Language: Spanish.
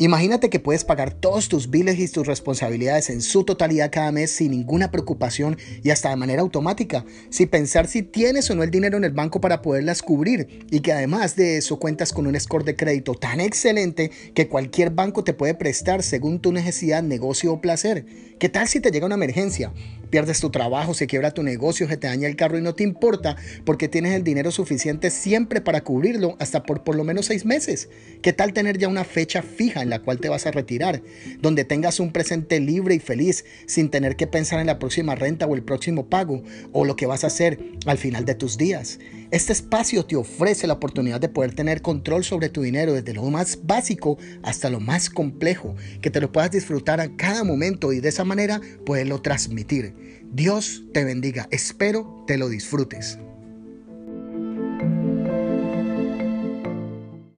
Imagínate que puedes pagar todos tus biles y tus responsabilidades en su totalidad cada mes sin ninguna preocupación y hasta de manera automática, sin pensar si tienes o no el dinero en el banco para poderlas cubrir y que además de eso cuentas con un score de crédito tan excelente que cualquier banco te puede prestar según tu necesidad, negocio o placer. ¿Qué tal si te llega una emergencia? Pierdes tu trabajo, se quiebra tu negocio, se te daña el carro y no te importa porque tienes el dinero suficiente siempre para cubrirlo hasta por por lo menos seis meses. ¿Qué tal tener ya una fecha fija en la cual te vas a retirar? Donde tengas un presente libre y feliz sin tener que pensar en la próxima renta o el próximo pago o lo que vas a hacer al final de tus días. Este espacio te ofrece la oportunidad de poder tener control sobre tu dinero desde lo más básico hasta lo más complejo, que te lo puedas disfrutar a cada momento y de esa manera poderlo transmitir. Dios te bendiga, espero te lo disfrutes.